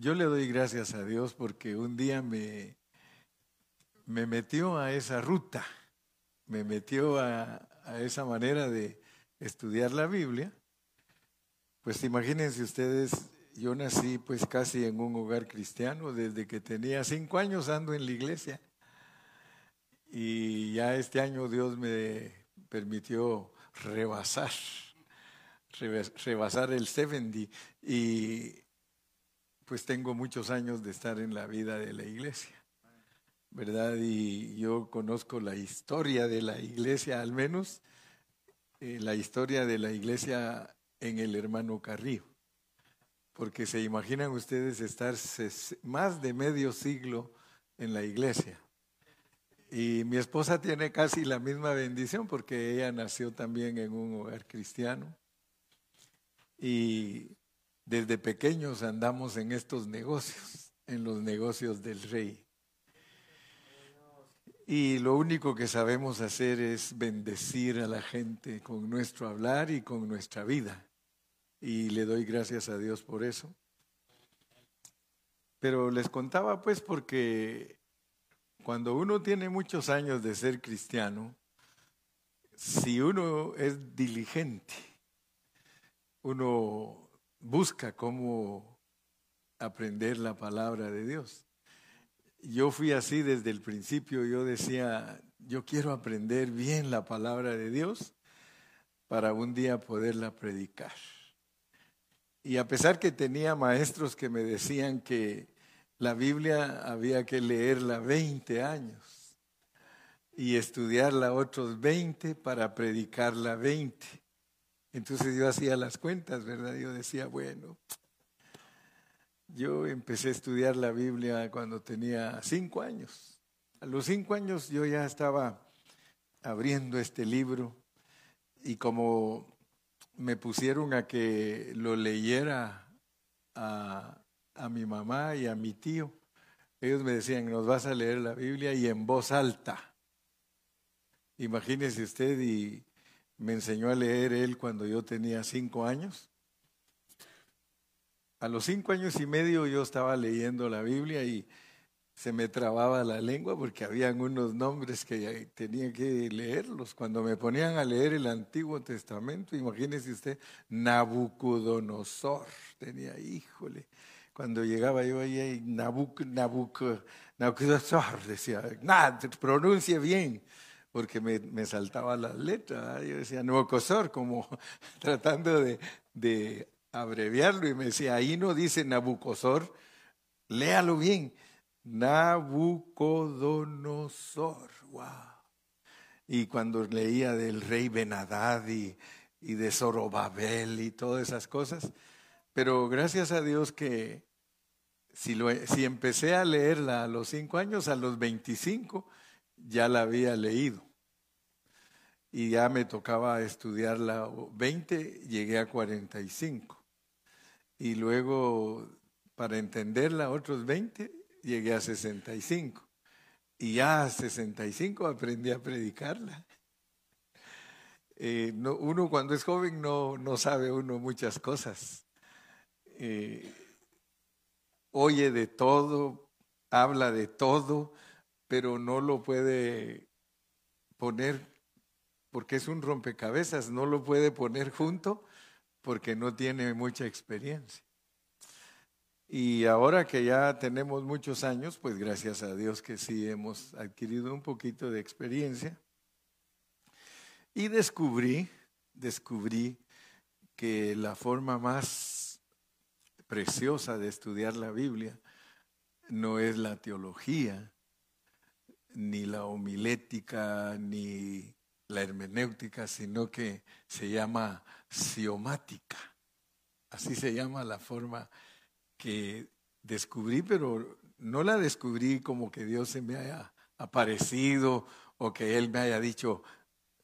yo le doy gracias a Dios porque un día me, me metió a esa ruta, me metió a, a esa manera de estudiar la Biblia. Pues imagínense ustedes, yo nací pues casi en un hogar cristiano, desde que tenía cinco años ando en la iglesia. Y ya este año Dios me permitió rebasar, rebasar el 70 y pues tengo muchos años de estar en la vida de la iglesia, ¿verdad? Y yo conozco la historia de la iglesia, al menos eh, la historia de la iglesia en el hermano Carrillo, porque se imaginan ustedes estar más de medio siglo en la iglesia. Y mi esposa tiene casi la misma bendición porque ella nació también en un hogar cristiano. Y desde pequeños andamos en estos negocios, en los negocios del rey. Y lo único que sabemos hacer es bendecir a la gente con nuestro hablar y con nuestra vida. Y le doy gracias a Dios por eso. Pero les contaba pues porque cuando uno tiene muchos años de ser cristiano, si uno es diligente, uno busca cómo aprender la palabra de Dios. Yo fui así desde el principio, yo decía, yo quiero aprender bien la palabra de Dios para un día poderla predicar. Y a pesar que tenía maestros que me decían que la Biblia había que leerla 20 años y estudiarla otros 20 para predicarla 20. Entonces yo hacía las cuentas, ¿verdad? Yo decía, bueno, yo empecé a estudiar la Biblia cuando tenía cinco años. A los cinco años yo ya estaba abriendo este libro y como me pusieron a que lo leyera a, mi mamá y a mi tío. Ellos me decían, nos vas a leer la Biblia y en voz alta. Imagínese usted, y me enseñó a leer él cuando yo tenía cinco años. A los cinco años y medio yo estaba leyendo la Biblia y se me trababa la lengua porque habían unos nombres que tenía que leerlos. Cuando me ponían a leer el Antiguo Testamento, imagínese usted, Nabucodonosor, tenía, híjole, cuando llegaba yo ahí, Nabuc, Nabuc, Nabucodonosor, decía, nada, pronuncie bien, porque me, saltaba la letra. Yo decía Nabucodonosor, como tratando de, abreviarlo, y me decía, ahí no dice Nabucodonosor, léalo bien. Nabucodonosor, wow. Y cuando leía del rey Benadad y, y de Zorobabel y todas esas cosas, pero gracias a Dios que si, lo, si empecé a leerla a los cinco años, a los 25 ya la había leído. Y ya me tocaba estudiarla 20, llegué a 45. Y luego, para entenderla, otros 20, llegué a 65. Y ya a 65 aprendí a predicarla. Eh, uno cuando es joven no, no sabe uno muchas cosas. Eh, oye de todo, habla de todo, pero no lo puede poner, porque es un rompecabezas, no lo puede poner junto porque no tiene mucha experiencia. Y ahora que ya tenemos muchos años, pues gracias a Dios que sí hemos adquirido un poquito de experiencia. Y descubrí, descubrí que la forma más preciosa de estudiar la Biblia no es la teología, ni la homilética, ni la hermenéutica, sino que se llama siomática. Así se llama la forma que descubrí, pero no la descubrí como que Dios se me haya aparecido o que Él me haya dicho,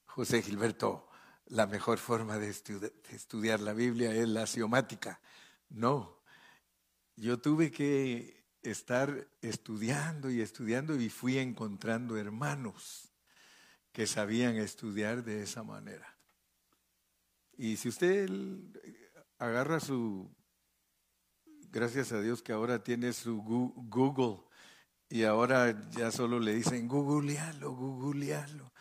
José Gilberto, la mejor forma de, estudiar la Biblia es la siomática. No, yo tuve que estar estudiando y estudiando y fui encontrando hermanos que sabían estudiar de esa manera. Y si usted agarra su gracias a Dios que ahora tiene su Google y ahora ya solo le dicen googlealo, googlealo.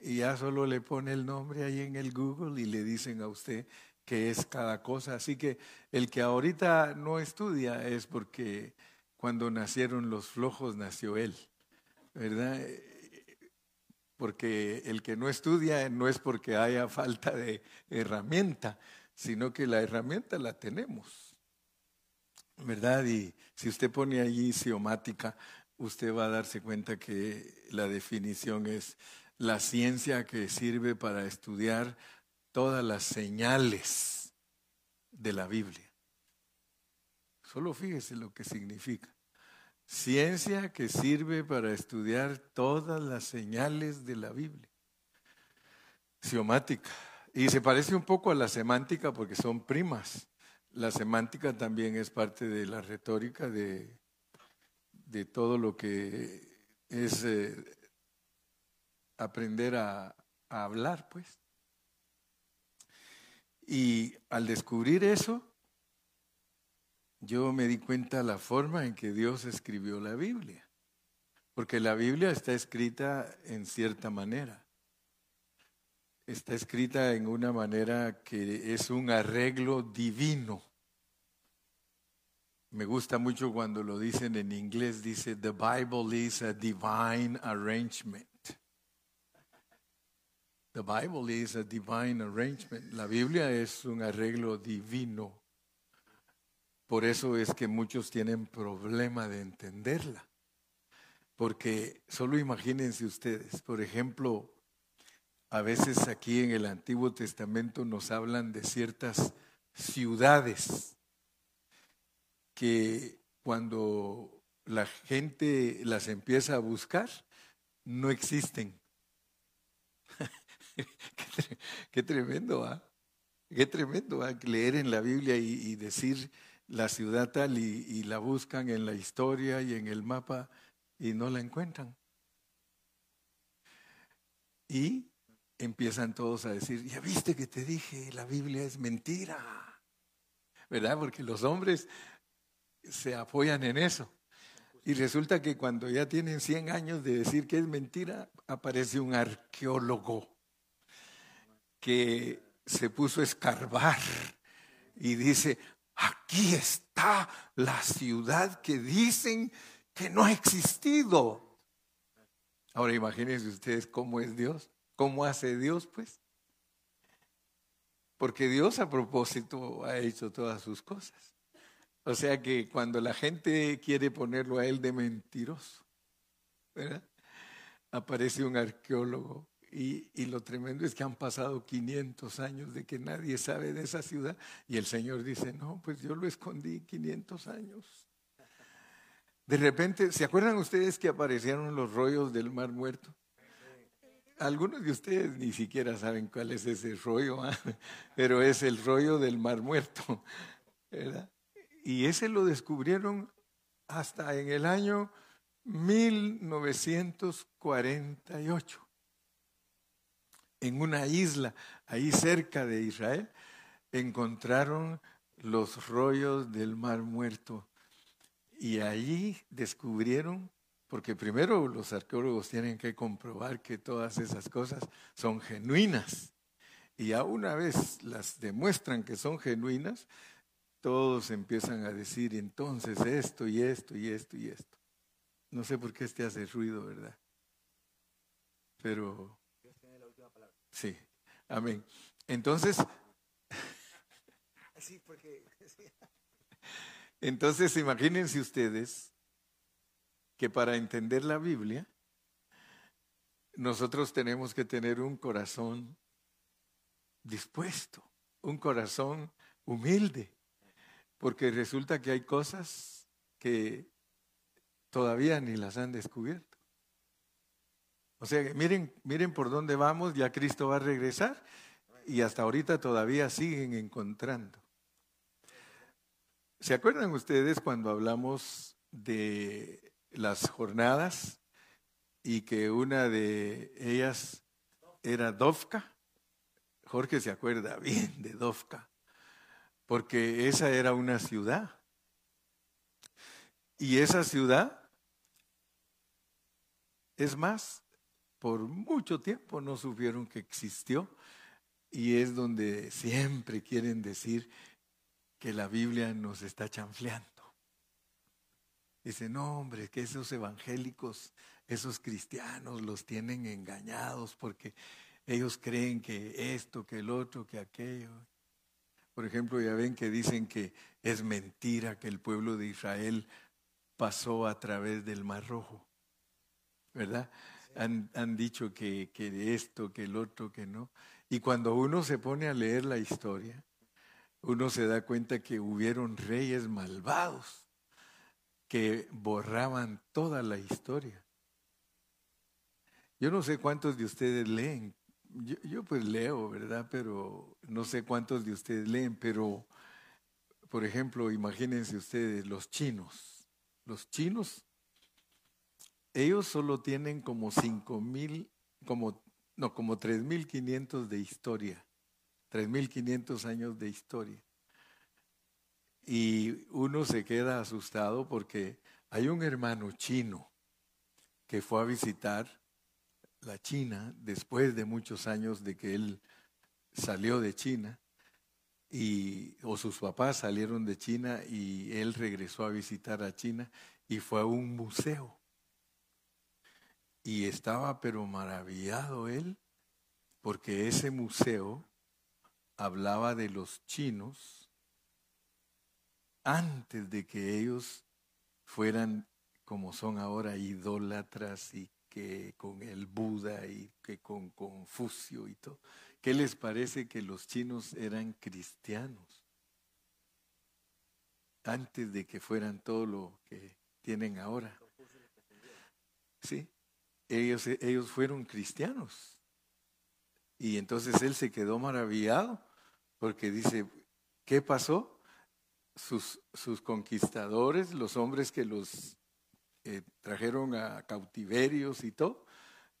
Y ya solo le pone el nombre ahí en el Google y le dicen a usted qué es cada cosa. Así que el que ahorita no estudia es porque cuando nacieron los flojos nació él, ¿verdad? Porque el que no estudia no es porque haya falta de herramienta, sino que la herramienta la tenemos, ¿verdad? Y si usted pone allí siomática, usted va a darse cuenta que la definición es la ciencia que sirve para estudiar todas las señales de la Biblia. Solo fíjese lo que significa. Ciencia que sirve para estudiar todas las señales de la Biblia. Siomática. Y se parece un poco a la semántica porque son primas. La semántica también es parte de la retórica de, de todo lo que es eh, aprender a hablar, pues. Y al descubrir eso, yo me di cuenta la forma en que Dios escribió la Biblia. Porque la Biblia está escrita en cierta manera. Está escrita en una manera que es un arreglo divino. Me gusta mucho cuando lo dicen en inglés, dice, The Bible is a divine arrangement. The Bible is a divine arrangement. La Biblia es un arreglo divino. Por eso es que muchos tienen problema de entenderla. Porque solo imagínense ustedes, por ejemplo, a veces aquí en el Antiguo Testamento nos hablan de ciertas ciudades que cuando la gente las empieza a buscar, no existen. qué, tremendo, ¿ah? Qué tremendo ¿ah? leer en la Biblia y decir la ciudad tal y, la buscan en la historia y en el mapa y no la encuentran. Y empiezan todos a decir, ya viste que te dije, la Biblia es mentira. ¿Verdad? Porque los hombres se apoyan en eso. Y resulta que cuando ya tienen 100 años de decir que es mentira, aparece un arqueólogo que se puso a escarbar y dice, Aquí está la ciudad que dicen que no ha existido. Ahora imagínense ustedes cómo es Dios, cómo hace Dios, pues. Porque Dios a propósito ha hecho todas sus cosas. O sea que cuando la gente quiere ponerlo a él de mentiroso, aparece un arqueólogo y, lo tremendo es que han pasado 500 años de que nadie sabe de esa ciudad y el Señor dice, no, pues yo lo escondí 500 años. De repente, ¿se acuerdan ustedes que aparecieron los rollos del mar muerto? Algunos de ustedes ni siquiera saben cuál es ese rollo, ¿ah? pero es el rollo del mar muerto. Y ese lo descubrieron hasta en el año 1948 en una isla ahí cerca de Israel, encontraron los rollos del mar muerto. Y allí descubrieron, porque primero los arqueólogos tienen que comprobar que todas esas cosas son genuinas. Y ya una vez las demuestran que son genuinas, todos empiezan a decir entonces esto y esto y esto y esto. No sé por qué este hace ruido, ¿verdad? Pero Sí, amén. Entonces, entonces imagínense ustedes que para entender la Biblia, nosotros tenemos que tener un corazón dispuesto, un corazón humilde, porque resulta que hay cosas que todavía ni las han descubierto. O sea, miren, miren por dónde vamos, ya Cristo va a regresar y hasta ahorita todavía siguen encontrando. ¿Se acuerdan ustedes cuando hablamos de las jornadas y que una de ellas era Dovka? Jorge se acuerda bien de Dovka, porque esa era una ciudad Y esa ciudad, es más, por mucho tiempo no supieron que existió y es donde siempre quieren decir que la Biblia nos está chanfleando. Dicen, no hombre, que esos evangélicos, esos cristianos los tienen engañados porque ellos creen que esto, que el otro, que aquello. Por ejemplo, ya ven que dicen que es mentira que el pueblo de Israel pasó a través del Mar Rojo, ¿verdad? Han, han dicho que, que esto, que el otro, que no. Y cuando uno se pone a leer la historia, uno se da cuenta que hubieron reyes malvados que borraban toda la historia. Yo no sé cuántos de ustedes leen. Yo, yo, pues leo, ¿verdad? Pero no sé cuántos de ustedes leen, pero, por ejemplo, imagínense ustedes los chinos. Los chinos, ellos solo tienen como cinco mil, como, no, como tres mil quinientos de historia. 3.500 años de historia. Y uno se queda asustado porque hay un hermano chino que fue a visitar la China después de muchos años de que él salió de China y o sus papás salieron de China y él regresó a visitar a China y fue a un museo. Y estaba pero maravillado él porque ese museo hablaba de los chinos antes de que ellos fueran como son ahora idólatras y que con el Buda y que con Confucio y todo. ¿Qué les parece que los chinos eran cristianos? Antes de que fueran todo lo que tienen ahora. Sí, ellos, ellos fueron cristianos. Y entonces él se quedó maravillado porque dice, ¿qué pasó? Sus, sus conquistadores, los hombres que los eh, trajeron a cautiverios y todo,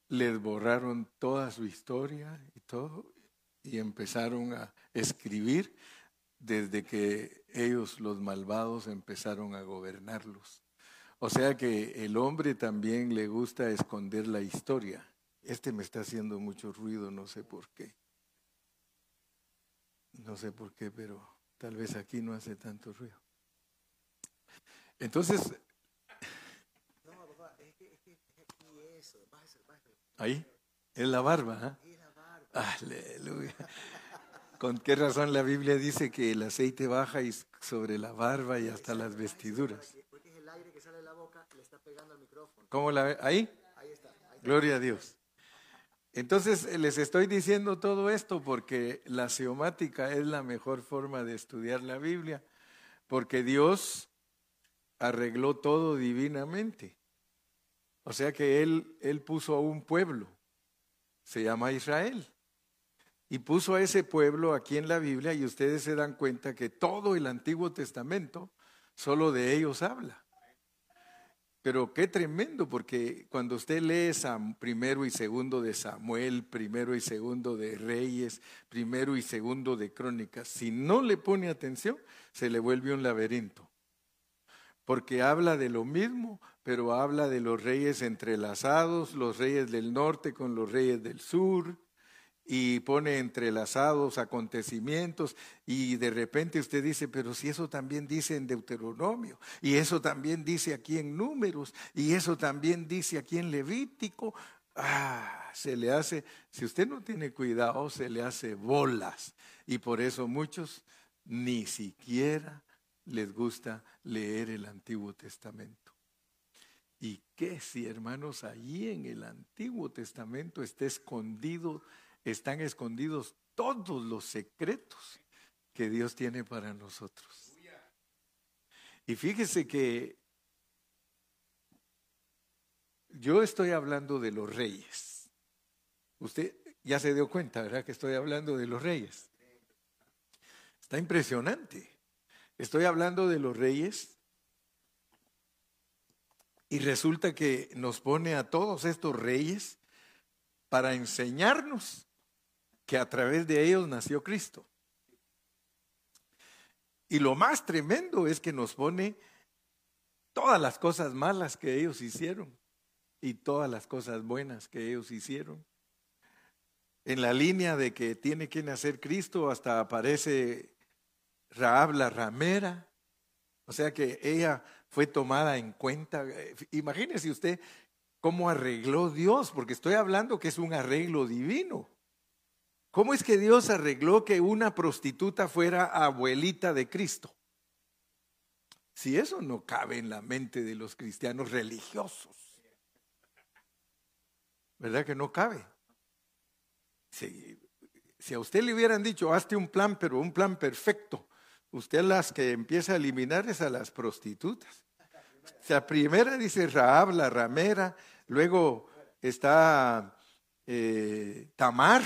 les borraron toda su historia y todo, y empezaron a escribir desde que ellos, los malvados, empezaron a gobernarlos. O sea que el hombre también le gusta esconder la historia. Este me está haciendo mucho ruido, no sé por qué. No sé por qué, pero tal vez aquí no hace tanto ruido. Entonces... Ahí, es la barba. ¿eh? Aleluya. ¿Con qué razón la Biblia dice que el aceite baja y sobre la barba y hasta las vestiduras? Porque es el aire que sale de la boca, le está pegando al micrófono. ¿Cómo la ve? ¿Ahí? Ahí está. Gloria a Dios. Entonces les estoy diciendo todo esto porque la seomática es la mejor forma de estudiar la Biblia, porque Dios arregló todo divinamente. O sea que Él, él puso a un pueblo, se llama Israel, y puso a ese pueblo aquí en la Biblia y ustedes se dan cuenta que todo el Antiguo Testamento solo de ellos habla. Pero qué tremendo, porque cuando usted lee primero y segundo de Samuel, primero y segundo de Reyes, primero y segundo de Crónicas, si no le pone atención, se le vuelve un laberinto. Porque habla de lo mismo, pero habla de los reyes entrelazados, los reyes del norte con los reyes del sur, y pone entrelazados acontecimientos y de repente usted dice, pero si eso también dice en Deuteronomio y eso también dice aquí en Números y eso también dice aquí en Levítico, ah, se le hace, si usted no tiene cuidado, se le hace bolas y por eso muchos ni siquiera les gusta leer el Antiguo Testamento. ¿Y qué si, hermanos, allí en el Antiguo Testamento está escondido están escondidos todos los secretos que Dios tiene para nosotros. Y fíjese que yo estoy hablando de los reyes. Usted ya se dio cuenta, ¿verdad? Que estoy hablando de los reyes. Está impresionante. Estoy hablando de los reyes y resulta que nos pone a todos estos reyes para enseñarnos que a través de ellos nació Cristo. Y lo más tremendo es que nos pone todas las cosas malas que ellos hicieron y todas las cosas buenas que ellos hicieron. En la línea de que tiene que nacer Cristo, hasta aparece Raab la ramera, o sea que ella fue tomada en cuenta. Imagínese usted cómo arregló Dios, porque estoy hablando que es un arreglo divino. ¿Cómo es que Dios arregló que una prostituta fuera abuelita de Cristo? Si eso no cabe en la mente de los cristianos religiosos. ¿Verdad que no cabe? Si, a usted le hubieran dicho, hazte un plan, pero un plan perfecto, usted las que empieza a eliminar es a las prostitutas. O sea, primera dice Raab, la ramera, luego está eh, Tamar,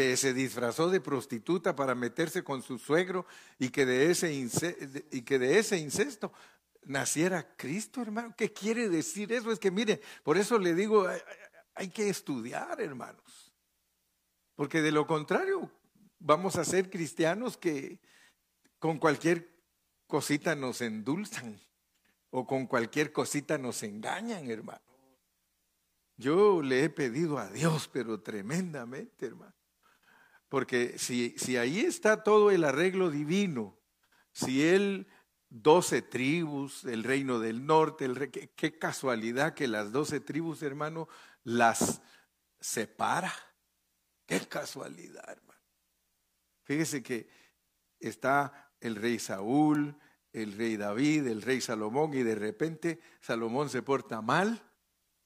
que se disfrazó de prostituta para meterse con su suegro y que de ese, y que de ese incesto naciera Cristo, hermano. ¿Qué quiere decir eso? Es que mire, por eso le digo, hay que estudiar, hermanos. Porque de lo contrario, vamos a ser cristianos que con cualquier cosita nos endulzan o con cualquier cosita nos engañan, hermano. Yo le he pedido a Dios, pero tremendamente, hermano, porque si, si ahí está todo el arreglo divino, si Él, doce tribus, el reino del norte, el qué, casualidad que las doce tribus, hermano, las separa. Qué casualidad, hermano. Fíjese que está el rey Saúl, el rey David, el rey Salomón, y de repente Salomón se porta mal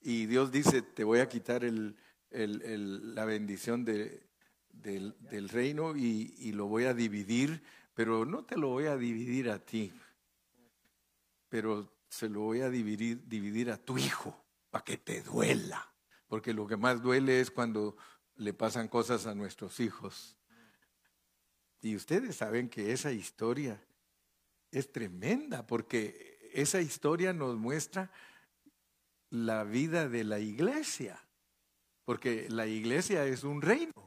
y Dios dice, te voy a quitar el, la bendición de, del, reino y, lo voy a dividir, pero no te lo voy a dividir a ti, pero se lo voy a dividir, dividir a tu hijo para que te duela, porque lo que más duele es cuando le pasan cosas a nuestros hijos. Y ustedes saben que esa historia es tremenda, porque esa historia nos muestra la vida de la iglesia, porque la iglesia es un reino.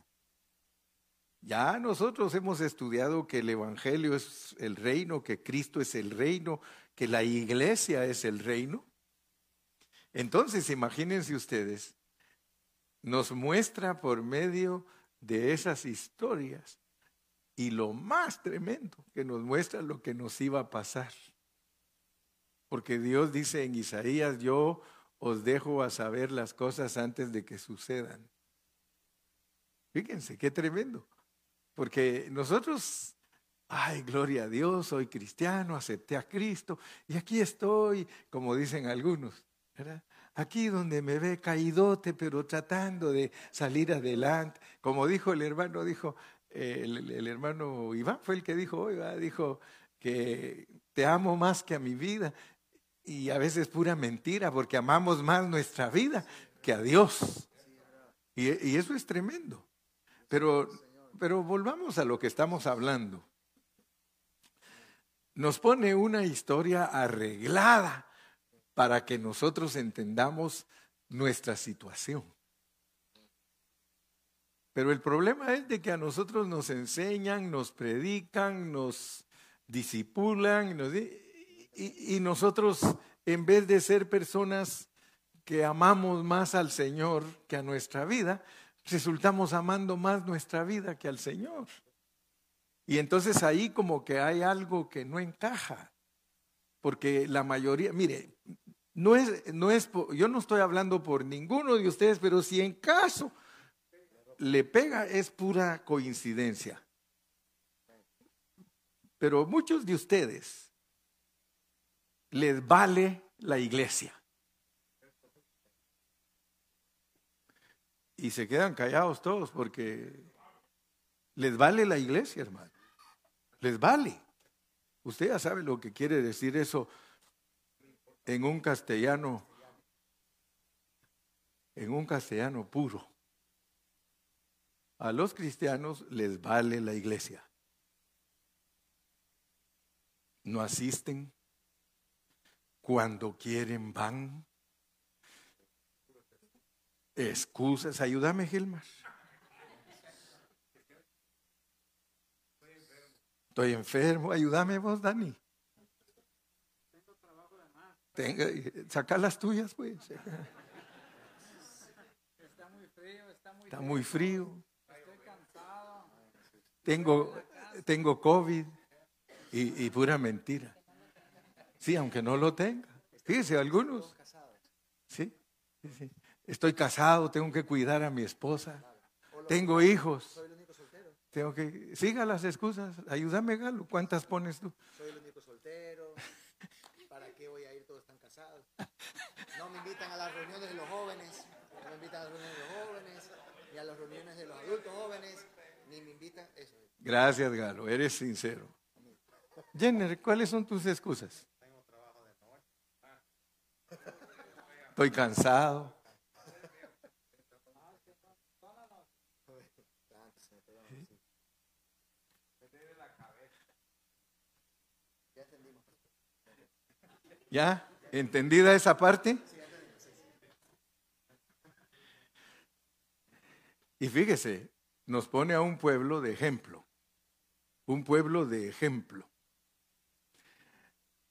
Ya nosotros hemos estudiado que el Evangelio es el reino, que Cristo es el reino, que la iglesia es el reino. Entonces, imagínense ustedes, nos muestra por medio de esas historias y lo más tremendo, que nos muestra lo que nos iba a pasar. Porque Dios dice en Isaías, yo os dejo a saber las cosas antes de que sucedan. Fíjense, qué tremendo. Porque nosotros, ay, gloria a Dios, soy cristiano, acepté a Cristo y aquí estoy, como dicen algunos, ¿verdad? Aquí donde me ve caídote, pero tratando de salir adelante. Como dijo el hermano, dijo, el, hermano Iván fue el que dijo, oiga, dijo que te amo más que a mi vida. Y a veces pura mentira, porque amamos más nuestra vida que a Dios. Y eso es tremendo. Pero pero volvamos a lo que estamos hablando. Nos pone una historia arreglada para que nosotros entendamos nuestra situación. Pero el problema es de que a nosotros nos enseñan, nos predican, nos disipulan y, y nosotros en vez de ser personas que amamos más al Señor que a nuestra vida, resultamos amando más nuestra vida que al Señor. Y entonces ahí como que hay algo que no encaja, porque la mayoría, mire, no es, no es, yo no estoy hablando por ninguno de ustedes, pero si en caso le pega es pura coincidencia. Pero muchos de ustedes les vale la iglesia. Y se quedan callados todos porque les vale la iglesia, hermano. Les vale. Usted ya sabe lo que quiere decir eso en un castellano, en un castellano puro. A los cristianos les vale la iglesia. No asisten. Cuando quieren van. Excusas, ayúdame, Gilmar. Estoy enfermo, ayúdame vos, Dani. Tenga, saca las tuyas, pues. Está muy frío, está muy Está muy frío. Estoy cansado. Tengo, tengo COVID y, y pura mentira. Sí, aunque no lo tenga. Fíjese, algunos. Sí, sí, sí. Estoy casado, tengo que cuidar a mi esposa. Tengo hijos. Tengo que. Siga las excusas. Ayúdame, Galo. ¿Cuántas pones tú? Soy el único soltero. ¿Para qué voy a ir? Todos están casados. No me invitan a las reuniones de los jóvenes. No me invitan a las reuniones de los jóvenes. Ni a las reuniones de los adultos jóvenes. Ni me invitan. Eso. Gracias, Galo. Eres sincero. Jenner, ¿cuáles son tus excusas? Estoy cansado. ¿Ya? ¿Entendida esa parte? Y fíjese, nos pone a un pueblo de ejemplo, un pueblo de ejemplo.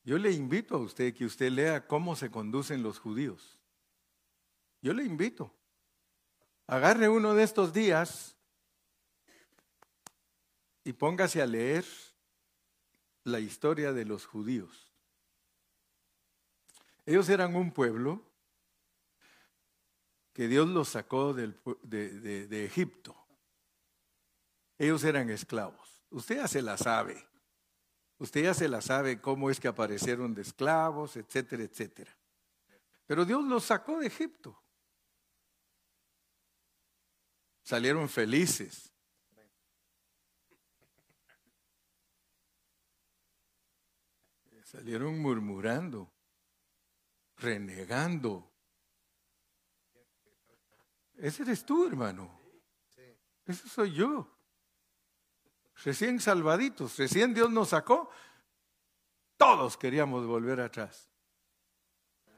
Yo le invito a usted que usted lea cómo se conducen los judíos. Yo le invito. Agarre uno de estos días y póngase a leer la historia de los judíos. Ellos eran un pueblo que Dios los sacó de- de Egipto. Ellos eran esclavos. Usted ya se la sabe. Usted ya se la sabe cómo es que aparecieron de esclavos, etcétera, etcétera. Pero Dios los sacó de Egipto. Salieron felices. Salieron murmurando, renegando. Ese eres tú, hermano. Ese soy yo. Recién salvaditos, recién Dios nos sacó. Todos queríamos volver atrás.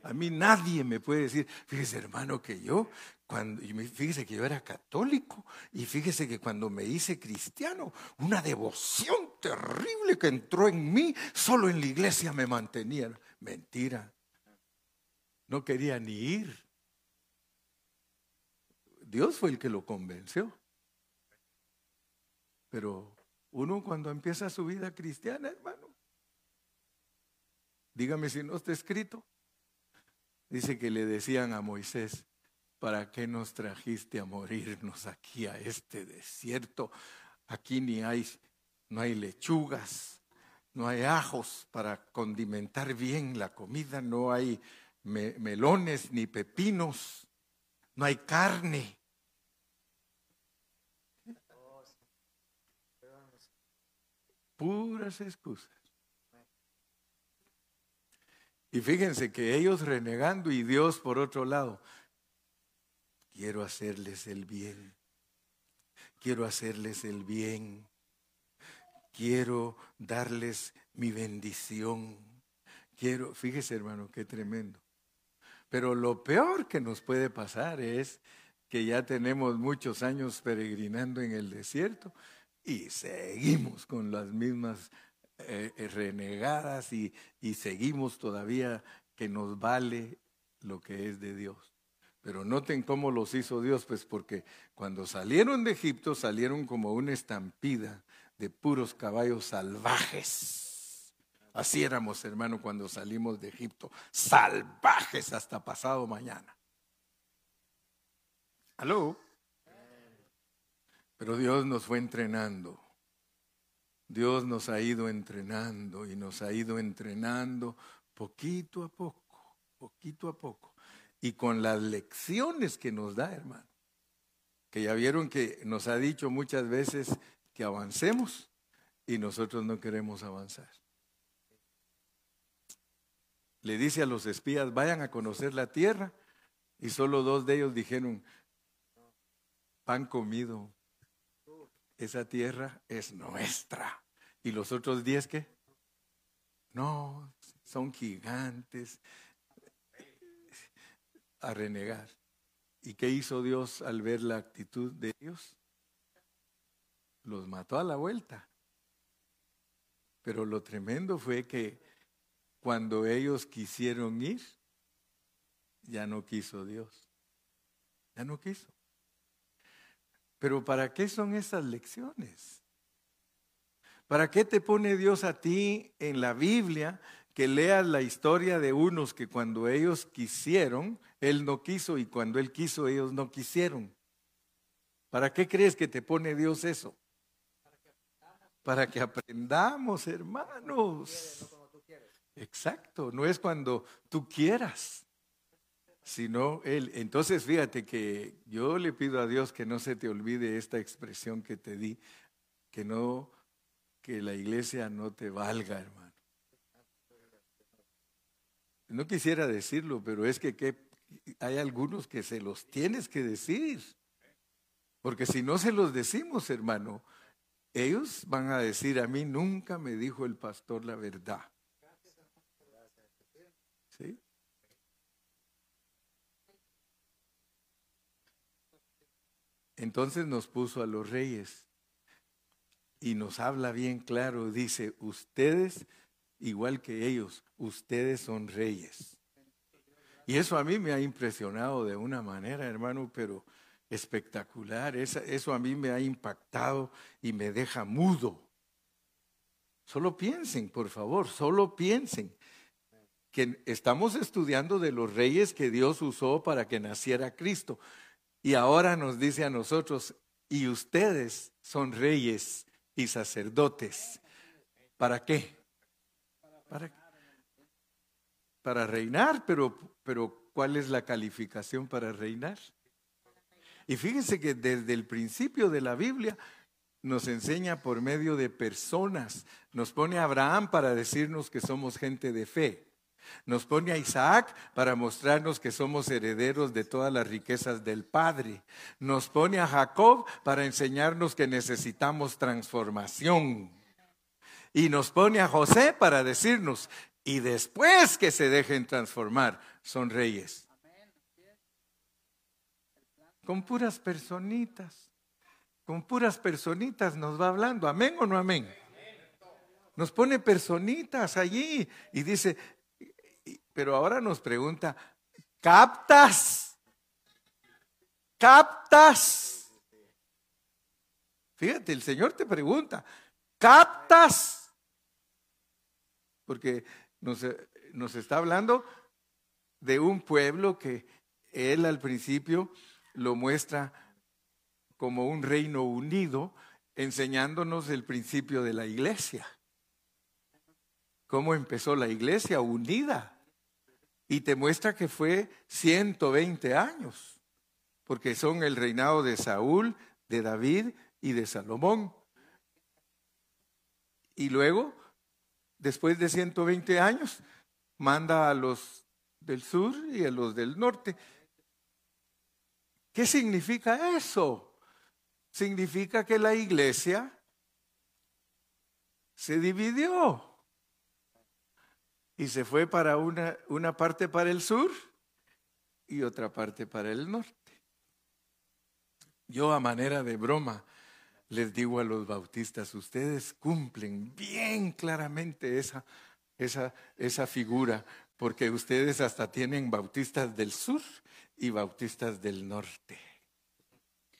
A mí nadie me puede decir, fíjese hermano que yo, cuando, fíjese que yo era católico y fíjese que cuando me hice cristiano, una devoción terrible que entró en mí, solo en la iglesia me mantenía. Mentira. No quería ni ir. Dios fue el que lo convenció. Pero uno cuando empieza su vida cristiana, hermano, dígame si no está escrito, dice que le decían a Moisés, ¿para qué nos trajiste a morirnos aquí a este desierto? Aquí ni hay, no hay lechugas, no hay ajos para condimentar bien la comida, no hay me- melones ni pepinos, no hay carne. Puras excusas. Y fíjense que ellos renegando y Dios por otro lado, quiero hacerles el bien, quiero hacerles el bien, quiero darles mi bendición, quiero, fíjese hermano, qué tremendo. Pero lo peor que nos puede pasar es que ya tenemos muchos años peregrinando en el desierto y seguimos con las mismas eh, eh, renegadas y, y seguimos todavía que nos vale lo que es de Dios. Pero noten cómo los hizo Dios, pues porque cuando salieron de Egipto salieron como una estampida de puros caballos salvajes. Así éramos, hermano, cuando salimos de Egipto, salvajes hasta pasado mañana. ¿Aló? Pero Dios nos fue entrenando. Dios nos ha ido entrenando y nos ha ido entrenando poquito a poco, poquito a poco. Y con las lecciones que nos da, hermano. Que ya vieron que nos ha dicho muchas veces que avancemos y nosotros no queremos avanzar. Le dice a los espías, vayan a conocer la tierra. Y solo dos de ellos dijeron, pan comido, esa tierra es nuestra. ¿Y los otros diez qué? No, son gigantes a renegar. ¿Y qué hizo Dios al ver la actitud de ellos? Los mató a la vuelta. Pero lo tremendo fue que cuando ellos quisieron ir, ya no quiso Dios. Ya no quiso. Pero ¿para qué son esas lecciones? ¿Para qué te pone Dios a ti en la Biblia que leas la historia de unos que cuando ellos quisieron, Él no quiso y cuando Él quiso, ellos no quisieron? ¿Para qué crees que te pone Dios eso? Para que aprendamos, hermanos. Exacto, no es cuando tú quieras, sino Él. Entonces, fíjate que yo le pido a Dios que no se te olvide esta expresión que te di, que no, que la iglesia no te valga, hermano. No quisiera decirlo, pero es que, que hay algunos que se los tienes que decir. Porque si no se los decimos, hermano, ellos van a decir, a mí nunca me dijo el pastor la verdad. ¿Sí? Entonces nos puso a los reyes y nos habla bien claro, dice, ustedes, igual que ellos, ustedes son reyes. Y eso a mí me ha impresionado de una manera, hermano, pero espectacular. eso a mí me ha impactado y me deja mudo. Solo piensen, por favor, solo piensen que estamos estudiando de los reyes que Dios usó para que naciera Cristo. Y ahora nos dice a nosotros, y ustedes son reyes y sacerdotes. ¿Para qué? Para, reinar, pero, pero ¿cuál es la calificación para reinar? Y fíjense que desde el principio de la Biblia nos enseña por medio de personas. Nos pone Abraham para decirnos que somos gente de fe. Nos pone a Isaac para mostrarnos que somos herederos de todas las riquezas del Padre. Nos pone a Jacob para enseñarnos que necesitamos transformación. Y nos pone a José para decirnos, y después que se dejen transformar, son reyes con puras personitas. Con puras personitas nos va hablando. ¿Amén o no amén? Nos pone personitas allí y dice, pero ahora nos pregunta, ¿captas? ¿Captas? Fíjate, el Señor te pregunta, ¿captas? Porque nos, nos está hablando de un pueblo que él al principio lo muestra como un reino unido, enseñándonos el principio de la iglesia. ¿Cómo empezó la iglesia unida? Y te muestra que fue 120 años, porque son el reinado de Saúl, de David y de Salomón. Y luego, después de 120 años, manda a los del sur y a los del norte. ¿Qué significa eso? Significa que la iglesia se dividió y se fue para una, una parte para el sur y otra parte para el norte. Yo a manera de broma les digo a los bautistas, ustedes cumplen bien claramente esa, esa, esa figura, porque ustedes hasta tienen bautistas del sur y bautistas del norte.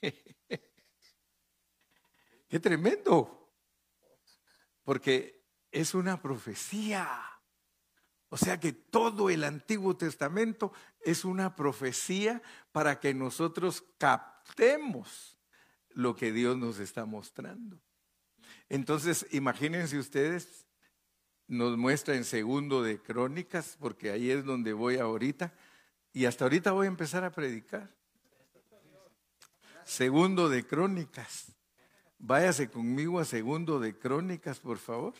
Qué tremendo, porque es una profecía. O sea que todo el Antiguo Testamento es una profecía para que nosotros captemos lo que Dios nos está mostrando. Entonces, imagínense ustedes, nos muestra en segundo de Crónicas, porque ahí es donde voy ahorita, y hasta ahorita voy a empezar a predicar. Segundo de Crónicas. Váyase conmigo a segundo de Crónicas, por favor.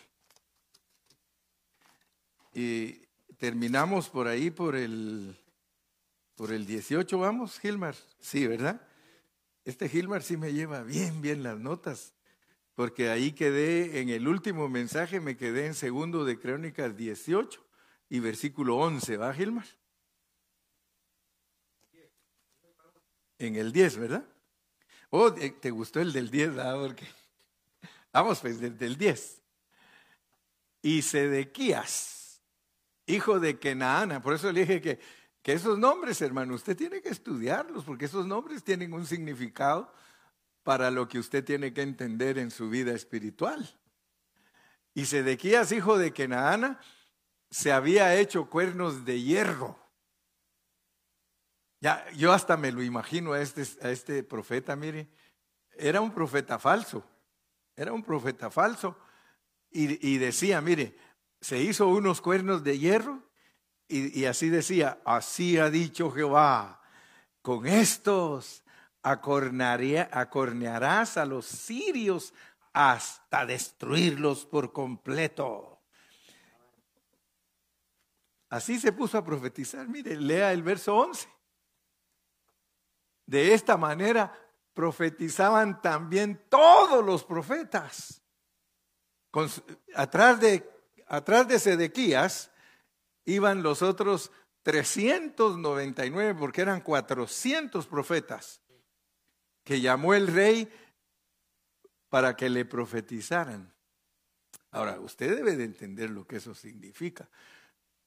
Y terminamos por ahí por el por el 18, vamos, Gilmar. Sí, ¿verdad? Este Gilmar sí me lleva bien, bien las notas, porque ahí quedé en el último mensaje, me quedé en segundo de Crónicas 18 y versículo 11, ¿va, Gilmar? en el 10, ¿verdad? Oh, te gustó el del 10, ¿verdad? Porque... Vamos, pues, del, del 10. Y Sedequías, hijo de Kenaana. Por eso le dije que, que esos nombres, hermano, usted tiene que estudiarlos, porque esos nombres tienen un significado para lo que usted tiene que entender en su vida espiritual. Y Sedequías, hijo de Kenaana, se había hecho cuernos de hierro. Ya, yo hasta me lo imagino a este, a este profeta, mire, era un profeta falso, era un profeta falso. Y, y decía, mire, se hizo unos cuernos de hierro y, así decía, así ha dicho Jehová, con estos acornearás a los sirios hasta destruirlos por completo. Así se puso a profetizar. Mire, lea el verso 11. De esta manera profetizaban también todos los profetas. atrás, de, atrás de Sedequías iban los otros 399, porque eran 400 profetas, que llamó el rey para que le profetizaran. Ahora, usted debe de entender lo que eso significa.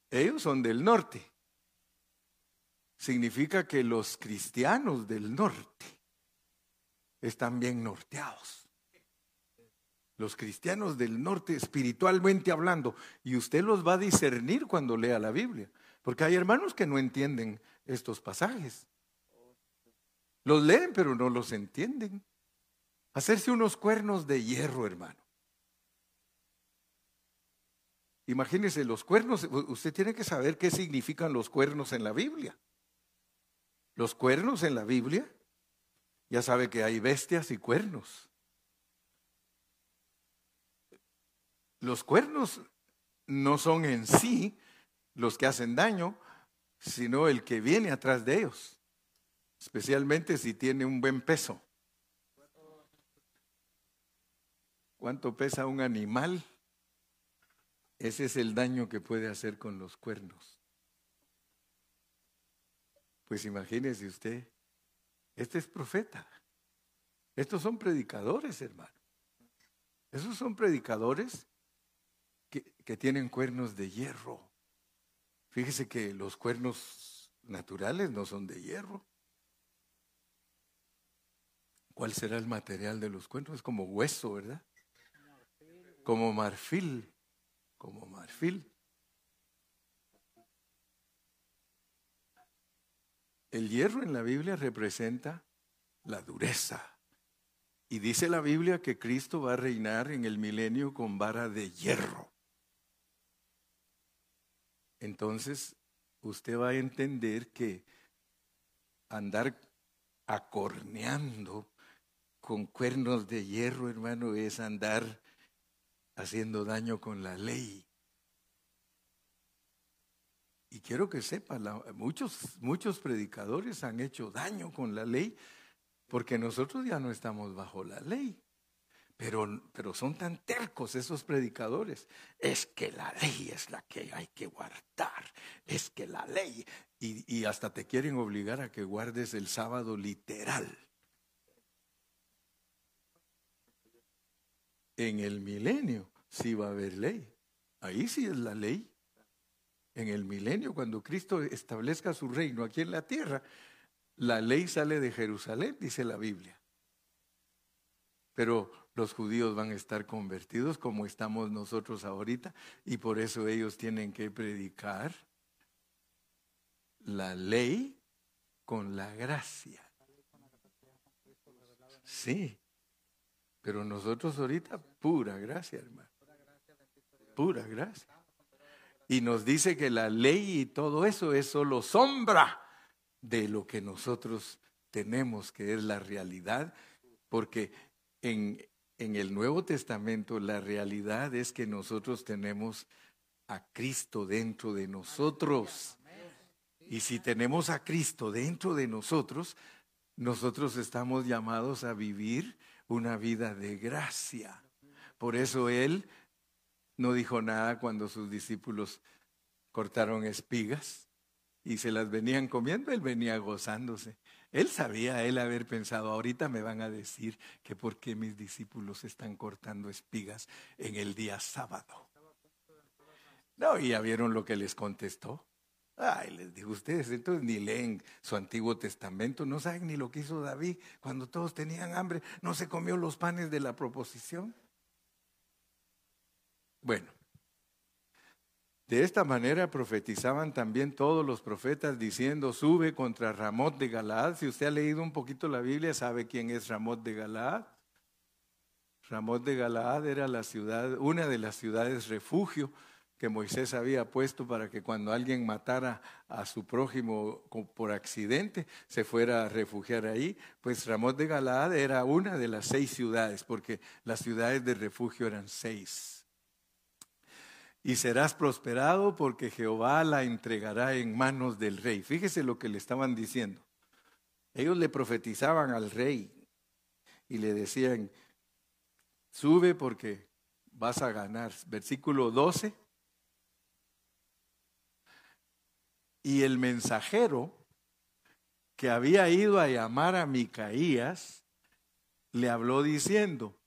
Ellos son del norte significa que los cristianos del norte están bien norteados. Los cristianos del norte, espiritualmente hablando, y usted los va a discernir cuando lea la Biblia, porque hay hermanos que no entienden estos pasajes. Los leen, pero no los entienden. Hacerse unos cuernos de hierro, hermano. Imagínese los cuernos, usted tiene que saber qué significan los cuernos en la Biblia. Los cuernos en la Biblia, ya sabe que hay bestias y cuernos. Los cuernos no son en sí los que hacen daño, sino el que viene atrás de ellos, especialmente si tiene un buen peso. ¿Cuánto pesa un animal? Ese es el daño que puede hacer con los cuernos. Pues imagínese usted, este es profeta. Estos son predicadores, hermano. Esos son predicadores que, tienen cuernos de hierro. Fíjese que los cuernos naturales no son de hierro. ¿Cuál será el material de los cuernos? Es como hueso, ¿verdad? Como marfil, como marfil. El hierro en la Biblia representa la dureza. Y dice la Biblia que Cristo va a reinar en el milenio con vara de hierro. Entonces, usted va a entender que andar acorneando con cuernos de hierro, hermano, es andar haciendo daño con la ley. Y quiero que sepa, muchos, muchos predicadores han hecho daño con la ley porque nosotros ya no estamos bajo la ley. Pero, pero son tan tercos esos predicadores. Es que la ley es la que hay que guardar. Es que la ley. Y, y hasta te quieren obligar a que guardes el sábado literal. En el milenio sí va a haber ley. Ahí sí es la ley en el milenio, cuando Cristo establezca su reino aquí en la tierra, la ley sale de Jerusalén, dice la Biblia. Pero los judíos van a estar convertidos como estamos nosotros ahorita y por eso ellos tienen que predicar la ley con la gracia. Sí, pero nosotros ahorita pura gracia, hermano. Pura gracia. Y nos dice que la ley y todo eso es solo sombra de lo que nosotros tenemos, que es la realidad, porque en, el Nuevo Testamento la realidad es que nosotros tenemos a Cristo dentro de nosotros. Y si tenemos a Cristo dentro de nosotros, nosotros estamos llamados a vivir una vida de gracia. Por eso Él no dijo nada cuando sus discípulos cortaron espigas y se las venían comiendo, él venía gozándose. Él sabía, él haber pensado, ahorita me van a decir que por qué mis discípulos están cortando espigas en el día sábado. No, y ya vieron lo que les contestó. Ay, les digo, ustedes entonces ni leen su Antiguo Testamento, no saben ni lo que hizo David cuando todos tenían hambre, no se comió los panes de la proposición. Bueno, de esta manera profetizaban también todos los profetas diciendo, sube contra Ramot de Galaad. Si usted ha leído un poquito la Biblia, sabe quién es Ramot de Galaad. Ramot de Galaad era la ciudad, una de las ciudades refugio que Moisés había puesto para que cuando alguien matara a su prójimo por accidente se fuera a refugiar ahí, pues Ramón de Galaad era una de las seis ciudades, porque las ciudades de refugio eran seis. Y serás prosperado porque Jehová la entregará en manos del rey. Fíjese lo que le estaban diciendo. Ellos le profetizaban al rey y le decían, sube porque vas a ganar. Versículo 12 Y el mensajero que había ido a llamar a Micaías le habló diciendo,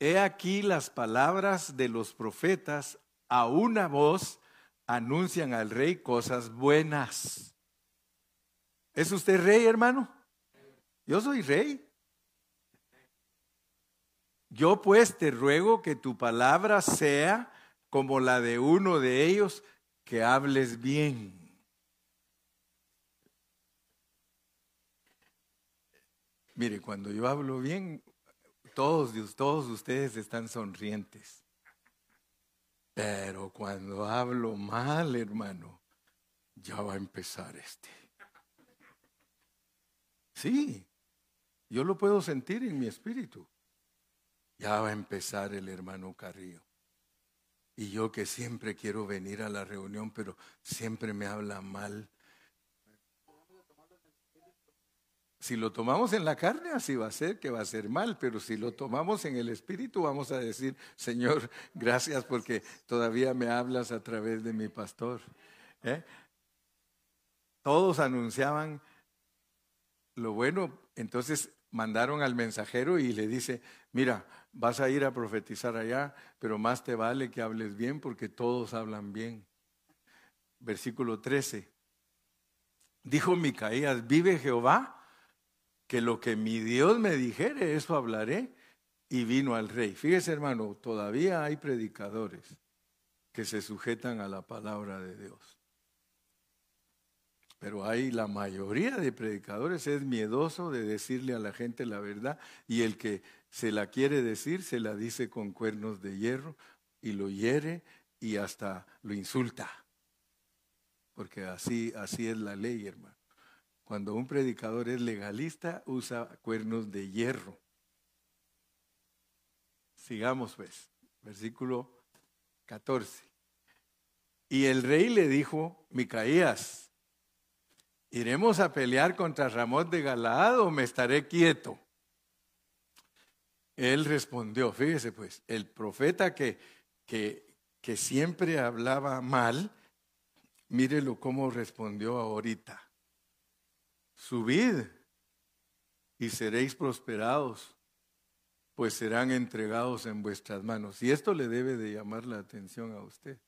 He aquí las palabras de los profetas, a una voz anuncian al rey cosas buenas. ¿Es usted rey, hermano? Yo soy rey. Yo pues te ruego que tu palabra sea como la de uno de ellos, que hables bien. Mire, cuando yo hablo bien, todos, todos ustedes están sonrientes. Pero cuando hablo mal, hermano, ya va a empezar este. Sí, yo lo puedo sentir en mi espíritu. Ya va a empezar el hermano Carrillo. Y yo que siempre quiero venir a la reunión, pero siempre me habla mal. Si lo tomamos en la carne, así va a ser, que va a ser mal, pero si lo tomamos en el espíritu, vamos a decir, Señor, gracias porque todavía me hablas a través de mi pastor. ¿eh? Todos anunciaban lo bueno, entonces mandaron al mensajero y le dice, mira, vas a ir a profetizar allá, pero más te vale que hables bien porque todos hablan bien. Versículo 13. Dijo Micaías, vive Jehová que lo que mi Dios me dijere, eso hablaré. Y vino al rey. Fíjese hermano, todavía hay predicadores que se sujetan a la palabra de Dios. Pero hay la mayoría de predicadores es miedoso de decirle a la gente la verdad y el que se la quiere decir se la dice con cuernos de hierro y lo hiere y hasta lo insulta. Porque así así es la ley, hermano. Cuando un predicador es legalista, usa cuernos de hierro. Sigamos pues, versículo 14. Y el rey le dijo, Micaías, ¿iremos a pelear contra Ramón de Galaad o me estaré quieto? Él respondió, fíjese pues, el profeta que, que, que siempre hablaba mal, mírelo cómo respondió ahorita subid y seréis prosperados, pues serán entregados en vuestras manos. Y esto le debe de llamar la atención a usted,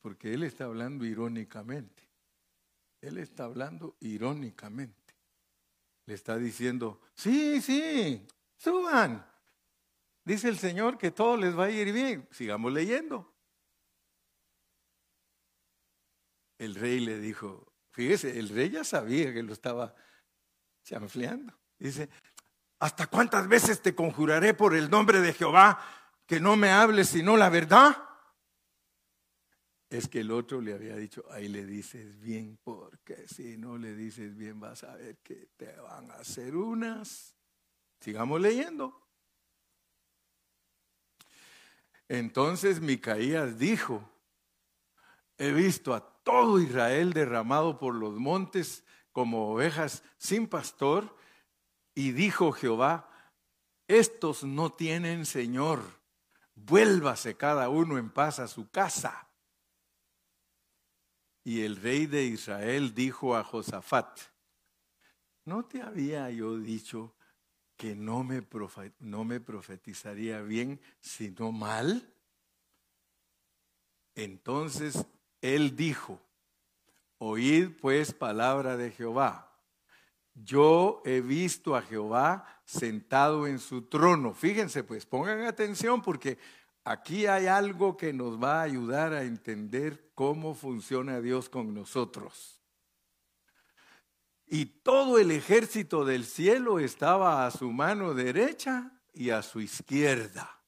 porque él está hablando irónicamente. Él está hablando irónicamente. Le está diciendo, sí, sí, suban. Dice el Señor que todo les va a ir bien. Sigamos leyendo. El rey le dijo, Fíjese, el rey ya sabía que lo estaba chanfleando. Dice, ¿hasta cuántas veces te conjuraré por el nombre de Jehová que no me hables sino la verdad? Es que el otro le había dicho, ahí le dices bien, porque si no le dices bien vas a ver que te van a hacer unas. Sigamos leyendo. Entonces Micaías dijo, he visto a todo Israel derramado por los montes como ovejas sin pastor, y dijo Jehová, estos no tienen Señor, vuélvase cada uno en paz a su casa. Y el rey de Israel dijo a Josafat, ¿no te había yo dicho que no me, no me profetizaría bien, sino mal? Entonces él dijo, oíd pues palabra de Jehová. Yo he visto a Jehová sentado en su trono. Fíjense pues, pongan atención porque aquí hay algo que nos va a ayudar a entender cómo funciona Dios con nosotros. Y todo el ejército del cielo estaba a su mano derecha y a su izquierda.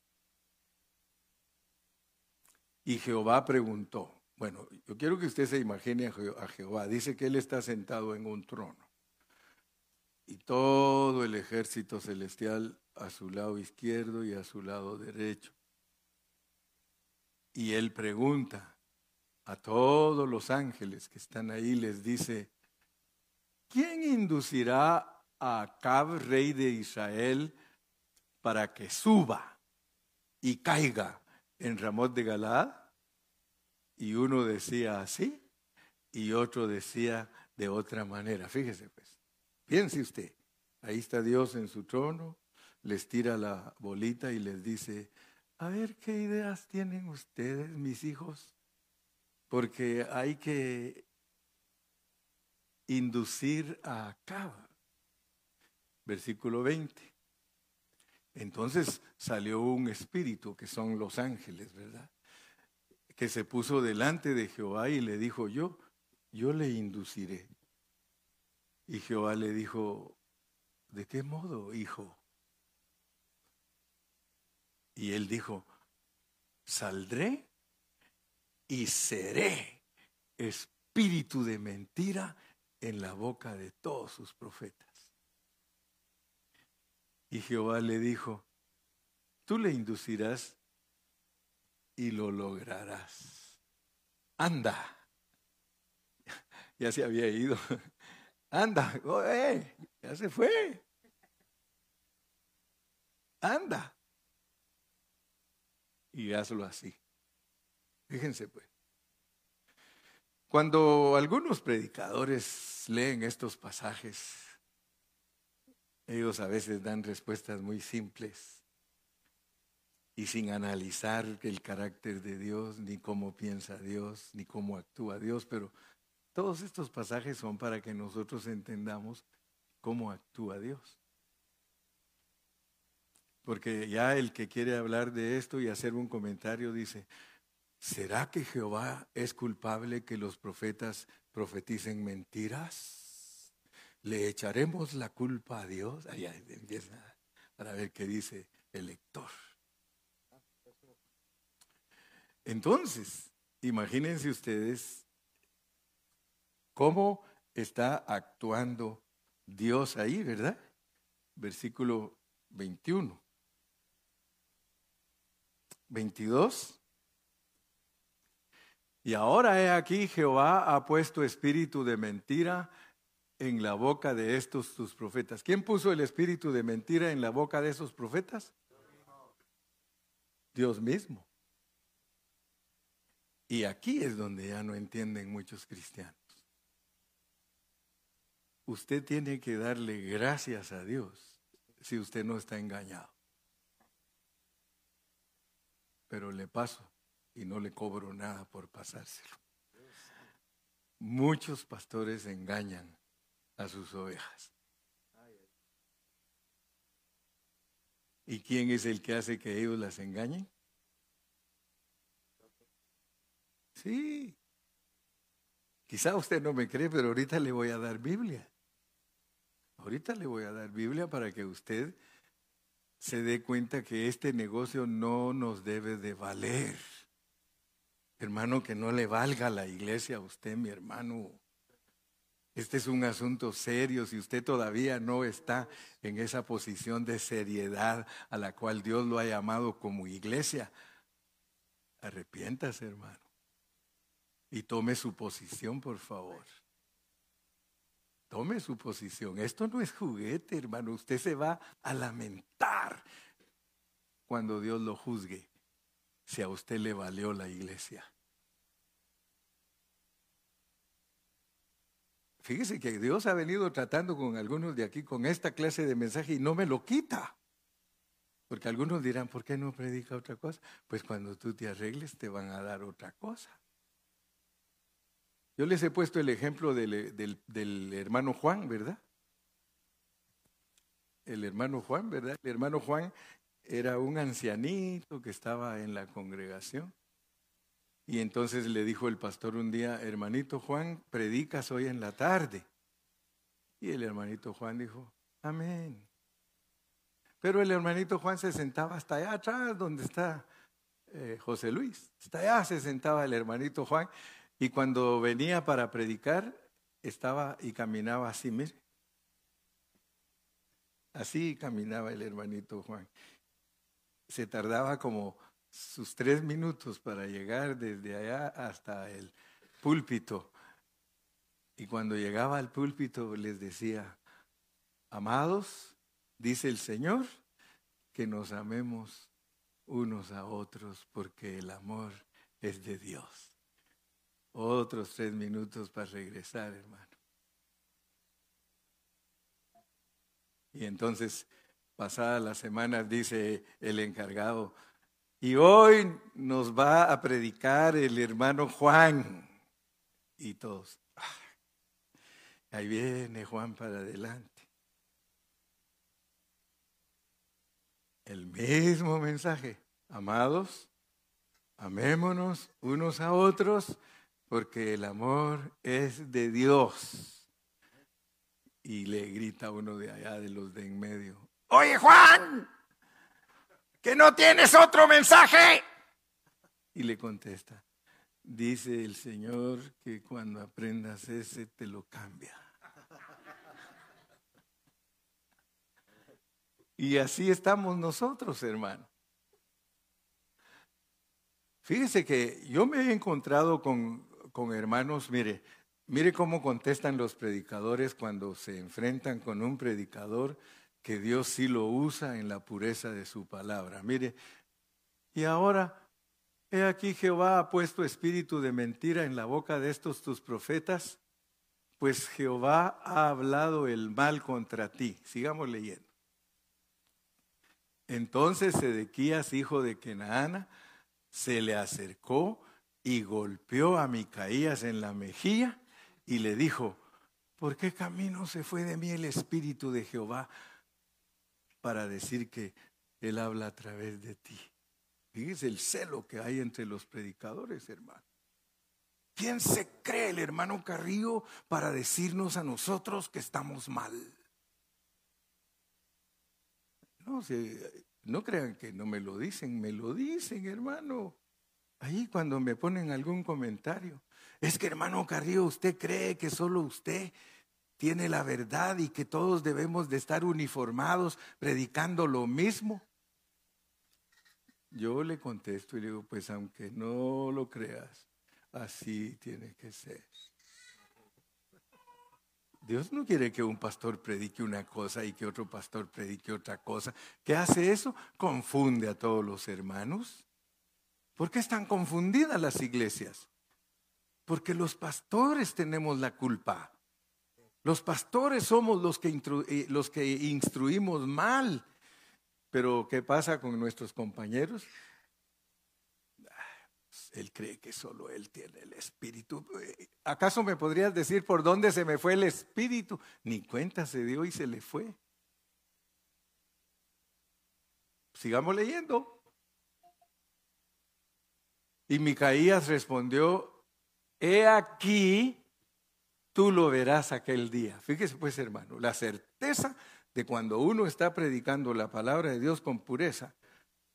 Y Jehová preguntó, bueno, yo quiero que usted se imagine a Jehová, dice que Él está sentado en un trono y todo el ejército celestial a su lado izquierdo y a su lado derecho. Y Él pregunta a todos los ángeles que están ahí, les dice, ¿quién inducirá a Acab, rey de Israel, para que suba y caiga en Ramot de Galaad? Y uno decía así y otro decía de otra manera. Fíjese pues, piense usted, ahí está Dios en su trono, les tira la bolita y les dice, a ver qué ideas tienen ustedes, mis hijos, porque hay que inducir a Acab. Versículo 20. Entonces salió un espíritu, que son los ángeles, ¿verdad? Que se puso delante de Jehová y le dijo, yo, yo le induciré. Y Jehová le dijo, ¿de qué modo, hijo? Y él dijo, saldré y seré espíritu de mentira en la boca de todos sus profetas. Y Jehová le dijo, tú le inducirás y lo lograrás. Anda. Ya se había ido. Anda, oh, eh, ya se fue. Anda. Y hazlo así. Fíjense pues. Cuando algunos predicadores leen estos pasajes, ellos a veces dan respuestas muy simples y sin analizar el carácter de Dios, ni cómo piensa Dios, ni cómo actúa Dios, pero todos estos pasajes son para que nosotros entendamos cómo actúa Dios. Porque ya el que quiere hablar de esto y hacer un comentario dice, ¿será que Jehová es culpable que los profetas profeticen mentiras? ¿Le echaremos la culpa a Dios? Allá empieza para ver qué dice el lector. Entonces, imagínense ustedes cómo está actuando Dios ahí, ¿verdad? Versículo 21. 22. Y ahora he aquí Jehová ha puesto espíritu de mentira en la boca de estos tus profetas. ¿Quién puso el espíritu de mentira en la boca de esos profetas? Dios mismo. Y aquí es donde ya no entienden muchos cristianos. Usted tiene que darle gracias a Dios si usted no está engañado. Pero le paso y no le cobro nada por pasárselo. Muchos pastores engañan a sus ovejas. ¿Y quién es el que hace que ellos las engañen? Sí. Quizá usted no me cree, pero ahorita le voy a dar Biblia. Ahorita le voy a dar Biblia para que usted se dé cuenta que este negocio no nos debe de valer. Hermano, que no le valga la iglesia a usted, mi hermano. Este es un asunto serio. Si usted todavía no está en esa posición de seriedad a la cual Dios lo ha llamado como iglesia, arrepiéntase, hermano. Y tome su posición, por favor. Tome su posición. Esto no es juguete, hermano. Usted se va a lamentar cuando Dios lo juzgue si a usted le valió la iglesia. Fíjese que Dios ha venido tratando con algunos de aquí con esta clase de mensaje y no me lo quita. Porque algunos dirán, ¿por qué no predica otra cosa? Pues cuando tú te arregles te van a dar otra cosa. Yo les he puesto el ejemplo del, del- del hermano Juan, ¿verdad? El hermano Juan, ¿verdad? El hermano Juan era un ancianito que estaba en la congregación. Y entonces le dijo el pastor un día, hermanito Juan, predicas hoy en la tarde. Y el hermanito Juan dijo, amén. Pero el hermanito Juan se sentaba hasta allá atrás donde está eh, José Luis. Hasta allá se sentaba el hermanito Juan. Y cuando venía para predicar, estaba y caminaba así, mire. Así caminaba el hermanito Juan. Se tardaba como sus tres minutos para llegar desde allá hasta el púlpito. Y cuando llegaba al púlpito les decía, amados, dice el Señor, que nos amemos unos a otros porque el amor es de Dios. Otros tres minutos para regresar, hermano. Y entonces, pasadas las semanas, dice el encargado, y hoy nos va a predicar el hermano Juan. Y todos, "Ah, ahí viene Juan para adelante. El mismo mensaje, amados, amémonos unos a otros, porque el amor es de Dios. Y le grita uno de allá, de los de en medio, oye Juan, que no tienes otro mensaje. Y le contesta, dice el Señor que cuando aprendas ese te lo cambia. Y así estamos nosotros, hermano. Fíjese que yo me he encontrado con, con hermanos, mire, mire cómo contestan los predicadores cuando se enfrentan con un predicador que Dios sí lo usa en la pureza de su palabra. Mire, y ahora, he aquí Jehová ha puesto espíritu de mentira en la boca de estos tus profetas, pues Jehová ha hablado el mal contra ti. Sigamos leyendo. Entonces Sedequías, hijo de Kenaana, se le acercó y golpeó a Micaías en la mejilla y le dijo, ¿por qué camino se fue de mí el espíritu de Jehová para decir que él habla a través de ti? Fíjese el celo que hay entre los predicadores, hermano. ¿Quién se cree el hermano Carrillo para decirnos a nosotros que estamos mal? No, se- no crean que no me lo dicen, me lo dicen, hermano. Ahí cuando me ponen algún comentario. Es que hermano Carrillo, usted cree que solo usted tiene la verdad y que todos debemos de estar uniformados predicando lo mismo. Yo le contesto y le digo, pues aunque no lo creas, así tiene que ser. Dios no quiere que un pastor predique una cosa y que otro pastor predique otra cosa. ¿Qué hace eso? Confunde a todos los hermanos. ¿Por qué están confundidas las iglesias? Porque los pastores tenemos la culpa. Los pastores somos los que, eh, los que instruimos mal. Pero ¿qué pasa con nuestros compañeros? Él cree que solo él tiene el espíritu. ¿Acaso me podrías decir por dónde se me fue el espíritu? Ni cuenta se dio y se le fue. Sigamos leyendo. Y Micaías respondió, he aquí, tú lo verás aquel día. Fíjese pues hermano, la certeza de cuando uno está predicando la palabra de Dios con pureza,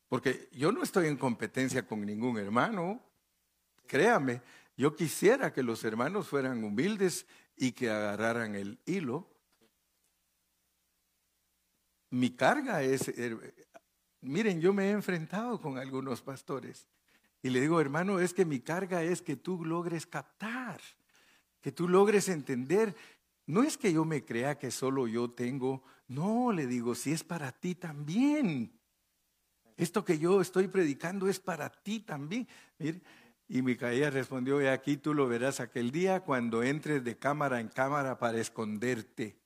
porque yo no estoy en competencia con ningún hermano, créame, yo quisiera que los hermanos fueran humildes y que agarraran el hilo. Mi carga es, eh, miren, yo me he enfrentado con algunos pastores y le digo, hermano, es que mi carga es que tú logres captar, que tú logres entender. No es que yo me crea que solo yo tengo, no, le digo, si es para ti también. Esto que yo estoy predicando es para ti también. Mire, y Micaías respondió, aquí tú lo verás aquel día cuando entres de cámara en cámara para esconderte.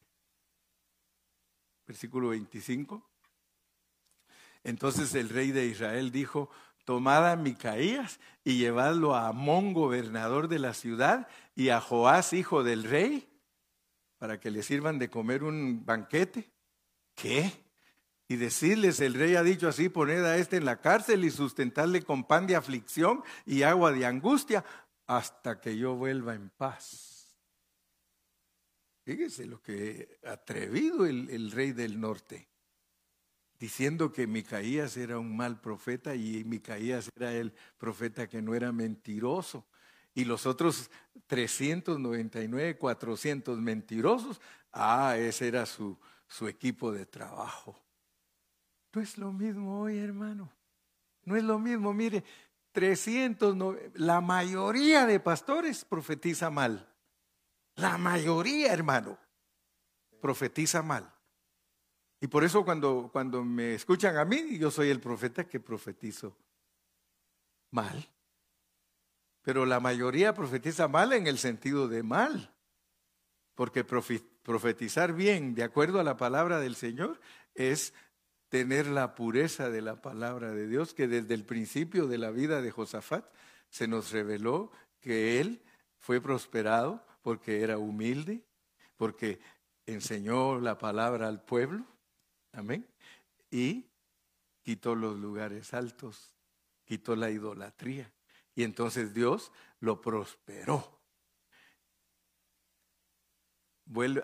Versículo 25. Entonces el rey de Israel dijo, tomad a Micaías y llevadlo a Amón, gobernador de la ciudad, y a Joás, hijo del rey, para que le sirvan de comer un banquete. ¿Qué? Y decirles, el rey ha dicho así, poned a este en la cárcel y sustentarle con pan de aflicción y agua de angustia hasta que yo vuelva en paz. Fíjese lo que atrevido el, el rey del norte diciendo que Micaías era un mal profeta y Micaías era el profeta que no era mentiroso. Y los otros 399, 400 mentirosos, ah, ese era su, su equipo de trabajo. No es lo mismo hoy, hermano. No es lo mismo. Mire, 300, la mayoría de pastores profetiza mal. La mayoría, hermano, profetiza mal. Y por eso cuando, cuando me escuchan a mí, yo soy el profeta que profetizo mal. Pero la mayoría profetiza mal en el sentido de mal. Porque profetizar bien, de acuerdo a la palabra del Señor, es tener la pureza de la palabra de Dios, que desde el principio de la vida de Josafat se nos reveló que él fue prosperado porque era humilde, porque enseñó la palabra al pueblo Amén. Y quitó los lugares altos, quitó la idolatría. Y entonces Dios lo prosperó.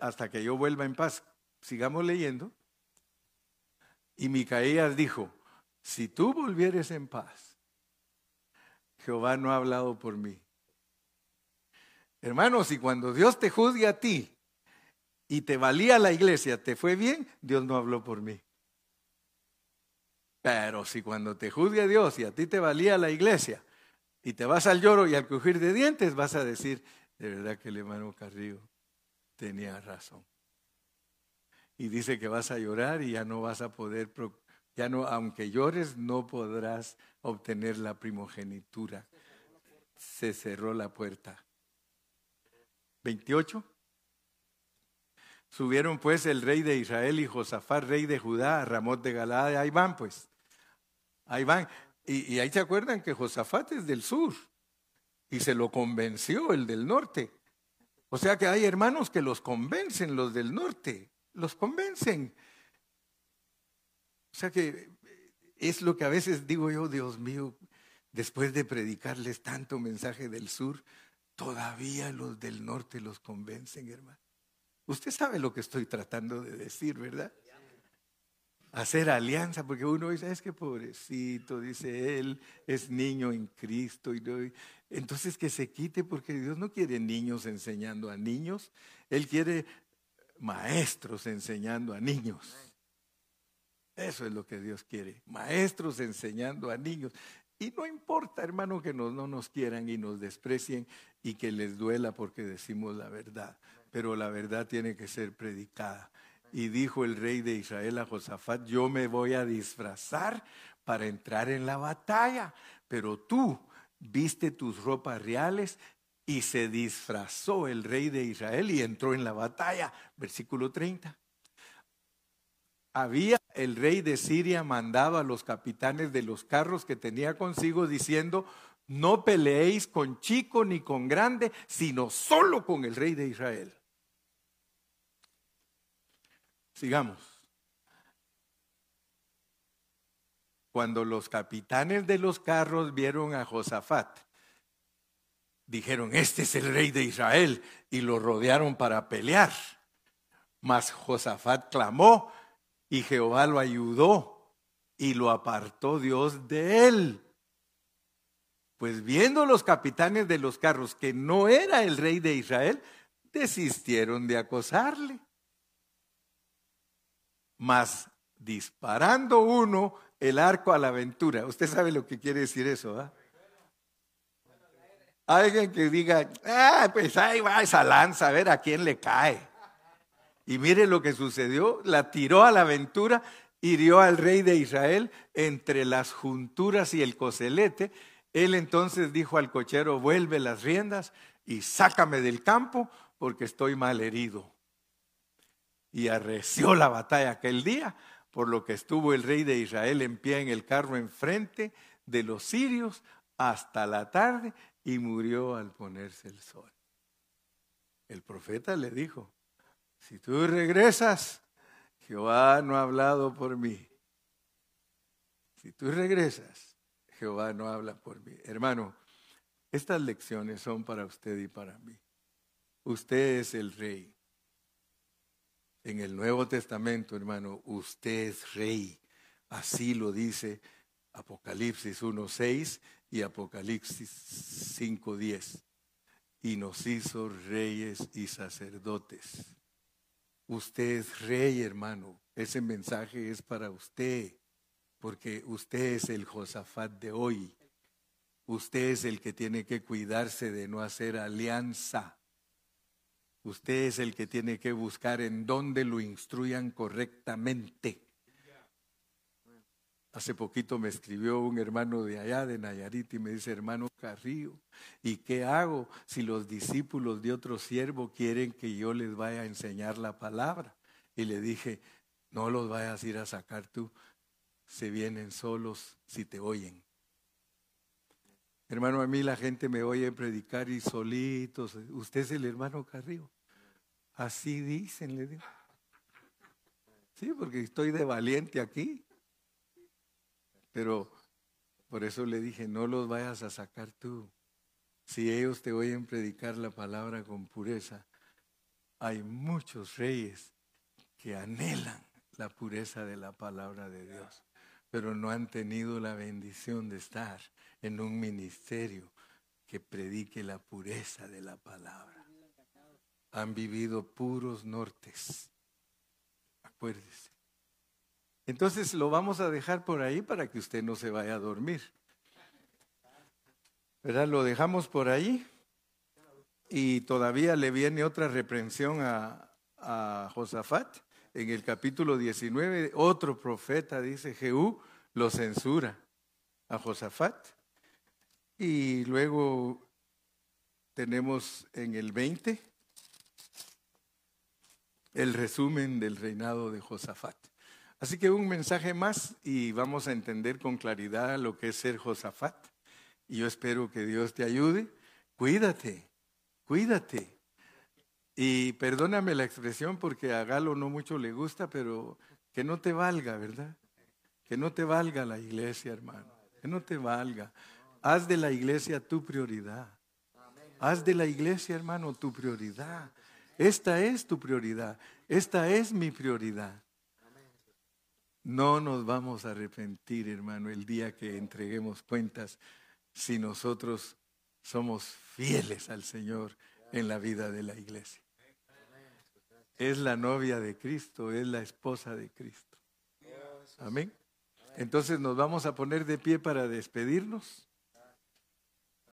hasta que yo vuelva en paz. Sigamos leyendo. Y Micaías dijo, si tú volvieres en paz, Jehová no ha hablado por mí. Hermanos, y cuando Dios te juzgue a ti, y te valía la iglesia, te fue bien, Dios no habló por mí. Pero si cuando te juzgue Dios y a ti te valía la iglesia y te vas al lloro y al crujir de dientes, vas a decir, de verdad que el hermano Carrillo tenía razón. Y dice que vas a llorar y ya no vas a poder, ya no, aunque llores, no podrás obtener la primogenitura. Se cerró la puerta. 28. Subieron pues el rey de Israel y Josafat, rey de Judá, Ramot de Galad. Ahí van pues. Ahí van. Y, ahí se acuerdan que Josafat es del sur. Y se lo convenció el del norte. O sea que hay hermanos que los convencen, los del norte. Los convencen. O sea que es lo que a veces digo yo, Dios mío, después de predicarles tanto mensaje del sur, todavía los del norte los convencen, hermano. Usted sabe lo que estoy tratando de decir, ¿verdad? Hacer alianza, porque uno dice, es que pobrecito, dice él, es niño en Cristo. Y entonces que se quite, porque Dios no quiere niños enseñando a niños, Él quiere maestros enseñando a niños. Eso es lo que Dios quiere, maestros enseñando a niños. Y no importa, hermano, que no nos quieran y nos desprecien y que les duela porque decimos la verdad pero la verdad tiene que ser predicada. Y dijo el rey de Israel a Josafat, yo me voy a disfrazar para entrar en la batalla, pero tú viste tus ropas reales y se disfrazó el rey de Israel y entró en la batalla. Versículo 30. Había el rey de Siria mandado a los capitanes de los carros que tenía consigo diciendo, no peleéis con chico ni con grande, sino solo con el rey de Israel. Sigamos. Cuando los capitanes de los carros vieron a Josafat, dijeron, este es el rey de Israel, y lo rodearon para pelear. Mas Josafat clamó y Jehová lo ayudó y lo apartó Dios de él. Pues viendo los capitanes de los carros que no era el rey de Israel, desistieron de acosarle mas disparando uno el arco a la aventura. Usted sabe lo que quiere decir eso, ¿ah? Alguien que diga, ah, pues ahí va esa lanza, a ver a quién le cae. Y mire lo que sucedió, la tiró a la aventura, hirió al rey de Israel entre las junturas y el coselete. Él entonces dijo al cochero, vuelve las riendas y sácame del campo porque estoy mal herido y arreció la batalla aquel día, por lo que estuvo el rey de Israel en pie en el carro enfrente de los sirios hasta la tarde y murió al ponerse el sol. El profeta le dijo, si tú regresas, Jehová no ha hablado por mí. Si tú regresas, Jehová no habla por mí. Hermano, estas lecciones son para usted y para mí. Usted es el rey. En el Nuevo Testamento, hermano, usted es rey. Así lo dice Apocalipsis 1.6 y Apocalipsis 5.10. Y nos hizo reyes y sacerdotes. Usted es rey, hermano. Ese mensaje es para usted, porque usted es el Josafat de hoy. Usted es el que tiene que cuidarse de no hacer alianza. Usted es el que tiene que buscar en dónde lo instruyan correctamente. Hace poquito me escribió un hermano de allá, de Nayarit, y me dice, hermano Carrillo, ¿y qué hago si los discípulos de otro siervo quieren que yo les vaya a enseñar la palabra? Y le dije, no los vayas a ir a sacar tú, se vienen solos si te oyen. Hermano, a mí la gente me oye predicar y solitos. Usted es el hermano Carrillo. Así dicen, le digo. Sí, porque estoy de valiente aquí. Pero por eso le dije, no los vayas a sacar tú. Si ellos te oyen predicar la palabra con pureza, hay muchos reyes que anhelan la pureza de la palabra de Dios, pero no han tenido la bendición de estar en un ministerio que predique la pureza de la palabra. Han vivido puros nortes. Acuérdese. Entonces lo vamos a dejar por ahí para que usted no se vaya a dormir. ¿Verdad? Lo dejamos por ahí y todavía le viene otra reprensión a, a Josafat. En el capítulo 19, otro profeta, dice Jehú, lo censura a Josafat. Y luego tenemos en el 20 el resumen del reinado de Josafat. Así que un mensaje más y vamos a entender con claridad lo que es ser Josafat. Y yo espero que Dios te ayude. Cuídate, cuídate. Y perdóname la expresión porque a Galo no mucho le gusta, pero que no te valga, ¿verdad? Que no te valga la iglesia, hermano. Que no te valga. Haz de la iglesia tu prioridad. Haz de la iglesia, hermano, tu prioridad. Esta es tu prioridad. Esta es mi prioridad. No nos vamos a arrepentir, hermano, el día que entreguemos cuentas si nosotros somos fieles al Señor en la vida de la iglesia. Es la novia de Cristo, es la esposa de Cristo. Amén. Entonces nos vamos a poner de pie para despedirnos.